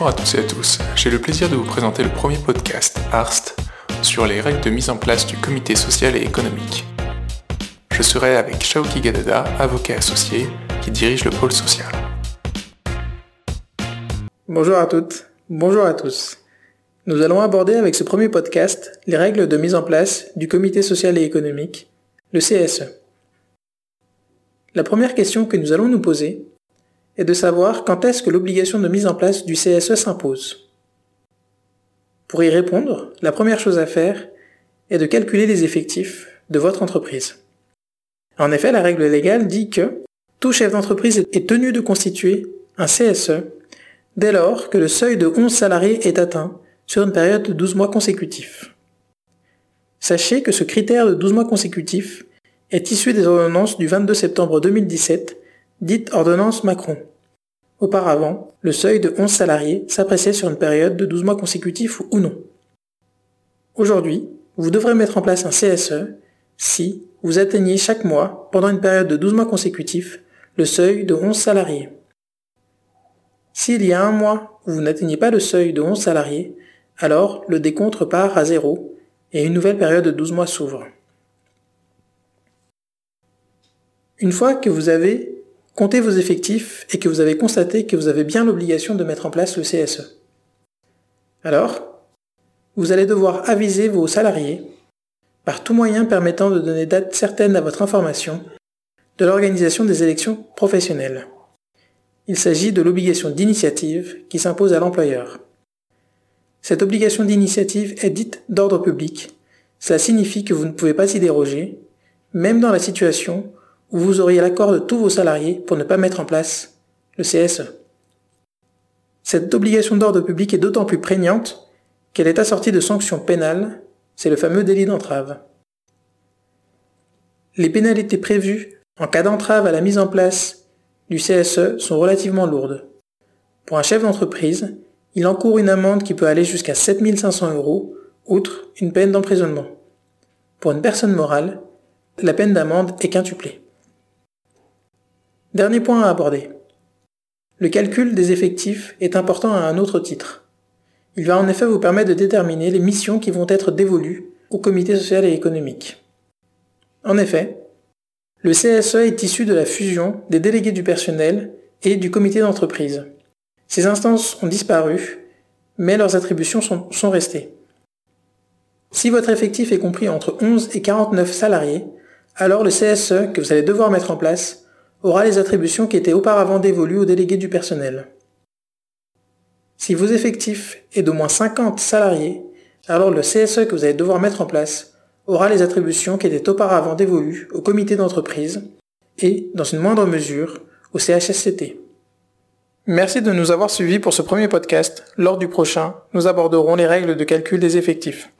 Bonjour à tous et à tous, j'ai le plaisir de vous présenter le premier podcast, ARST, sur les règles de mise en place du comité social et économique. Je serai avec Shaoki Gadada, avocat associé, qui dirige le pôle social. Bonjour à toutes, bonjour à tous. Nous allons aborder avec ce premier podcast les règles de mise en place du comité social et économique, le CSE. La première question que nous allons nous poser est de savoir quand est-ce que l'obligation de mise en place du CSE s'impose. Pour y répondre, la première chose à faire est de calculer les effectifs de votre entreprise. En effet, la règle légale dit que tout chef d'entreprise est tenu de constituer un CSE dès lors que le seuil de 11 salariés est atteint sur une période de 12 mois consécutifs. Sachez que ce critère de 12 mois consécutifs est issu des ordonnances du 22 septembre 2017, dite ordonnance Macron. Auparavant, le seuil de 11 salariés s'appréciait sur une période de 12 mois consécutifs ou non. Aujourd'hui, vous devrez mettre en place un CSE si vous atteignez chaque mois, pendant une période de 12 mois consécutifs, le seuil de 11 salariés. S'il y a un mois où vous n'atteignez pas le seuil de 11 salariés, alors le décompte part à zéro et une nouvelle période de 12 mois s'ouvre. Une fois que vous avez Comptez vos effectifs et que vous avez constaté que vous avez bien l'obligation de mettre en place le CSE. Alors, vous allez devoir aviser vos salariés, par tout moyen permettant de donner date certaine à votre information, de l'organisation des élections professionnelles. Il s'agit de l'obligation d'initiative qui s'impose à l'employeur. Cette obligation d'initiative est dite d'ordre public. Cela signifie que vous ne pouvez pas y déroger, même dans la situation où vous auriez l'accord de tous vos salariés pour ne pas mettre en place le CSE. Cette obligation d'ordre public est d'autant plus prégnante qu'elle est assortie de sanctions pénales, c'est le fameux délit d'entrave. Les pénalités prévues en cas d'entrave à la mise en place du CSE sont relativement lourdes. Pour un chef d'entreprise, il encourt une amende qui peut aller jusqu'à 7500 euros, outre une peine d'emprisonnement. Pour une personne morale, la peine d'amende est quintuplée. Dernier point à aborder. Le calcul des effectifs est important à un autre titre. Il va en effet vous permettre de déterminer les missions qui vont être dévolues au comité social et économique. En effet, le CSE est issu de la fusion des délégués du personnel et du comité d'entreprise. Ces instances ont disparu, mais leurs attributions sont, restées. Si votre effectif est compris entre 11 et 49 salariés, alors le CSE que vous allez devoir mettre en place aura les attributions qui étaient auparavant dévolues aux délégués du personnel. Si vos effectifs est d'au moins 50 salariés, alors le CSE que vous allez devoir mettre en place aura les attributions qui étaient auparavant dévolues au comité d'entreprise et, dans une moindre mesure, au CHSCT. Merci de nous avoir suivis pour ce premier podcast. Lors du prochain, nous aborderons les règles de calcul des effectifs.